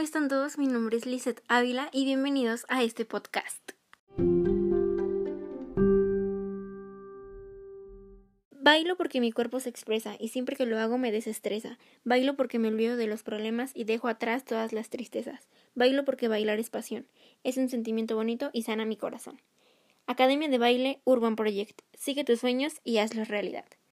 están todos? Mi nombre es Lizeth Ávila y bienvenidos a este podcast. Bailo porque mi cuerpo se expresa y siempre que lo hago me desestresa. Bailo porque me olvido de los problemas y dejo atrás todas las tristezas. Bailo porque bailar es pasión. Es un sentimiento bonito y sana mi corazón. Academia de Baile Urban Project. Sigue tus sueños y hazlos realidad.